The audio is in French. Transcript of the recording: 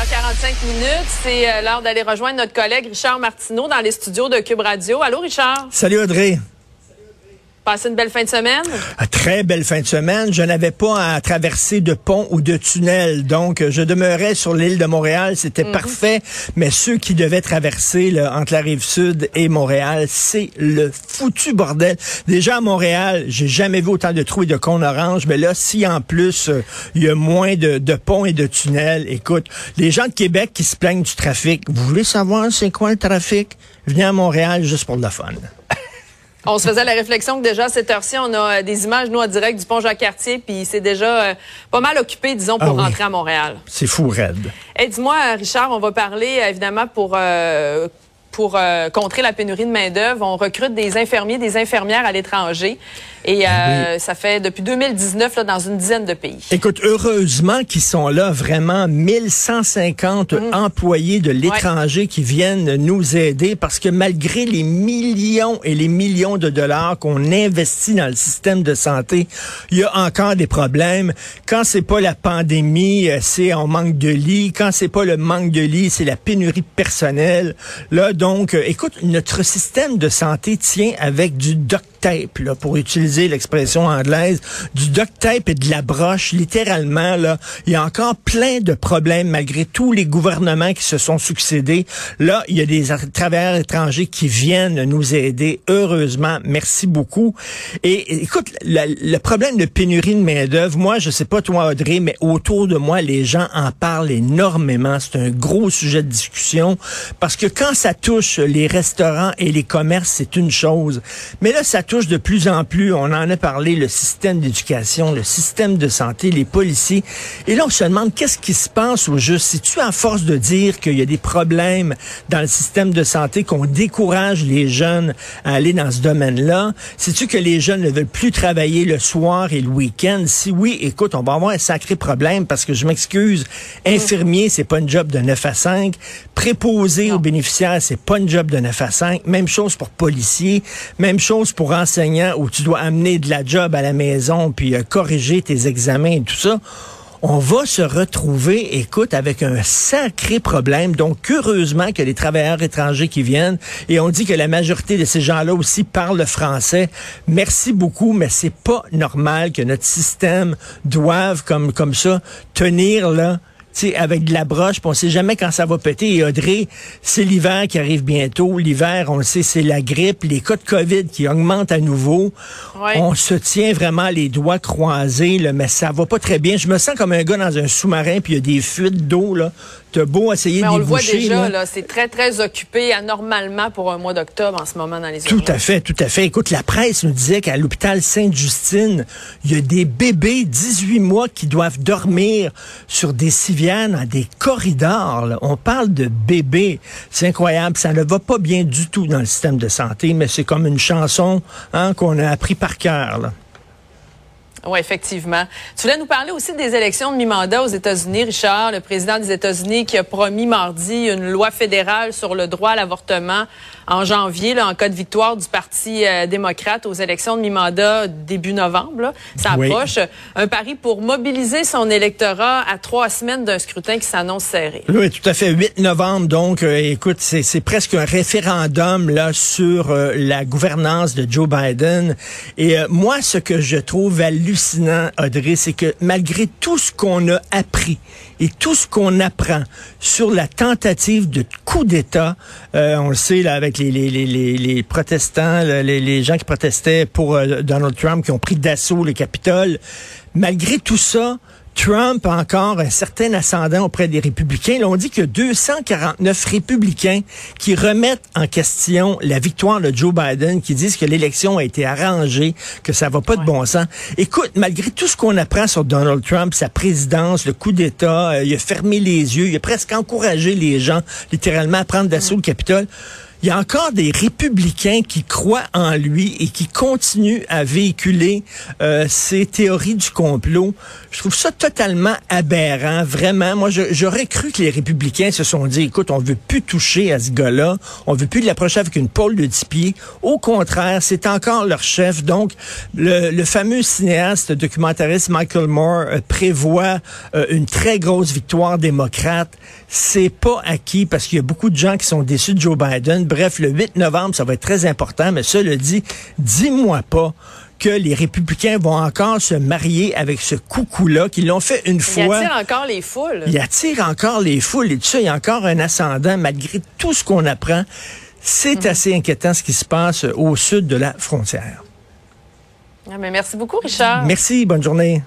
45 minutes, c'est euh, l'heure d'aller rejoindre notre collègue Richard Martineau dans les studios de Cube Radio. Allô, Richard? Salut, Audrey. Passez une belle fin de semaine. Très belle fin de semaine. Je n'avais pas à traverser de pont ou de tunnel. Donc, je demeurais sur l'île de Montréal. C'était Mhm. parfait. Mais ceux qui devaient traverser là, entre la rive sud et Montréal, c'est le foutu bordel. Déjà à Montréal, j'ai jamais vu autant de trous et de cônes orange. Mais là, si en plus, euh, il y a moins de, de ponts et de tunnels, écoute, les gens de Québec qui se plaignent du trafic, vous voulez savoir c'est quoi le trafic? Venez à Montréal juste pour le fun. On se faisait la réflexion que déjà à cette heure-ci, on a euh, des images, nous, en direct du pont Jacques-Cartier, puis c'est déjà euh, pas mal occupé, disons, pour Ah oui. rentrer à Montréal. C'est fou, raide. Et dis-moi, Richard, on va parler, euh, évidemment, pour... euh, pour euh, contrer la pénurie de main-d'œuvre, on recrute des infirmiers, des infirmières à l'étranger. Et euh, ça fait depuis 2019 là, dans une dizaine de pays. Écoute, heureusement qu'ils sont là, vraiment 1150 Mm. employés de l'étranger qui viennent nous aider parce que malgré les millions et les millions de dollars qu'on investit dans le système de santé, il y a encore des problèmes. Quand c'est pas la pandémie, euh, c'est on manque de lits. Quand c'est pas le manque de lits, c'est la pénurie de personnel. Là, donc, euh, écoute, notre système de santé tient avec du duct tape, là, pour utiliser l'expression anglaise, du duct tape et de la broche, littéralement, là. Il y a encore plein de problèmes malgré tous les gouvernements qui se sont succédés. Là, il y a des travailleurs étrangers qui viennent nous aider. Heureusement, merci beaucoup. Et écoute, le problème de pénurie de main-d'œuvre, moi, je sais pas toi, Audrey, mais autour de moi, les gens en parlent énormément. C'est un gros sujet de discussion parce que quand ça touche les restaurants et les commerces, c'est une chose. Mais là, ça de plus en plus. On en a parlé, le système d'éducation, le système de santé, les policiers. Et là, on se demande qu'est-ce qui se passe au juste? Si tu à force de dire qu'il y a des problèmes dans le système de santé, qu'on décourage les jeunes à aller dans ce domaine-là, sais-tu que les jeunes ne veulent plus travailler le soir et le week-end? Si oui, écoute, on va avoir un sacré problème parce que je m'excuse, infirmier, c'est pas une job de 9 à 5. Préposé aux bénéficiaires, c'est pas une job de 9 à 5. Même chose pour policier. Même chose pour enseignant où tu dois amener de la job à la maison puis euh, corriger tes examens et tout ça. On va se retrouver, écoute, avec un sacré problème. Donc, heureusement que les travailleurs étrangers qui viennent, et on dit que la majorité de ces gens-là aussi parlent le français. Merci beaucoup, mais c'est pas normal que notre système doive, comme, comme ça, tenir, là, tu sais, avec de la broche, puis on sait jamais quand ça va péter. Et Audrey, c'est l'hiver qui arrive bientôt. L'hiver, on le sait, c'est la grippe, les cas de COVID qui augmentent à nouveau. Ouais. On se tient vraiment les doigts croisés, là, mais ça va pas très bien. Je me sens comme un gars dans un sous-marin, puis il y a des fuites d'eau, là. T'as beau essayer Mais de on les le voit déjà, là. là, c'est très, très occupé anormalement pour un mois d'octobre en ce moment dans les Tout urgences. à fait, tout à fait. Écoute, la presse nous disait qu'à l'hôpital Sainte-Justine, il y a des bébés 18 mois qui doivent dormir sur des civières des corridors. On parle de bébés. C'est incroyable. Ça ne va pas bien du tout dans le système de santé, mais c'est comme une chanson hein, qu'on a appris par cœur. Oui, effectivement. Tu voulais nous parler aussi des élections de mi-mandat aux États-Unis, Richard, le président des États-Unis qui a promis mardi une loi fédérale sur le droit à l'avortement en janvier, là, en cas de victoire du Parti euh, démocrate aux élections de mi-mandat début novembre. là. Ça Oui. approche. Un pari pour mobiliser son électorat à trois semaines d'un scrutin qui s'annonce serré. Oui, tout à fait. 8 novembre, donc, euh, écoute, c'est presque un référendum là sur euh, la gouvernance de Joe Biden. Et moi, ce que je trouve hallucinant, Audrey, c'est que malgré tout ce qu'on a appris Et tout ce qu'on apprend sur la tentative de coup d'État, on le sait là avec les, les, les, les protestants, les, les, gens qui protestaient pour euh, Donald Trump, qui ont pris d'assaut le Capitole, malgré tout ça, Trump a encore un certain ascendant auprès des républicains. Là, on dit que 249 républicains qui remettent en question la victoire de Joe Biden, qui disent que l'élection a été arrangée, que ça va pas de bon sens. Écoute, malgré tout ce qu'on apprend sur Donald Trump, sa présidence, le coup d'État, euh, il a fermé les yeux, il a presque encouragé les gens littéralement à prendre d'assaut le Capitole il y a encore des républicains qui croient en lui et qui continuent à véhiculer euh, ces théories du complot. Je trouve ça totalement aberrant, vraiment. Moi, j'aurais cru que les républicains se sont dit, écoute, on veut plus toucher à ce gars-là, on veut plus l'approcher avec une pôle de 10 pieds. Au contraire, c'est encore leur chef. Donc, le, fameux cinéaste documentariste Michael Moore euh, prévoit euh, une très grosse victoire démocrate. C'est pas acquis parce qu'il y a beaucoup de gens qui sont déçus de Joe Biden Bref, le 8 novembre, ça va être très important, mais cela dit, dis-moi pas que les républicains vont encore se marier avec ce coucou-là, qu'ils l'ont fait une fois. Il attire encore les foules. Il attire encore les foules et tout ça, il y a encore un ascendant malgré tout ce qu'on apprend. C'est mhm. assez inquiétant ce qui se passe au sud de la frontière. Ah, mais merci beaucoup, Richard. Merci, bonne journée.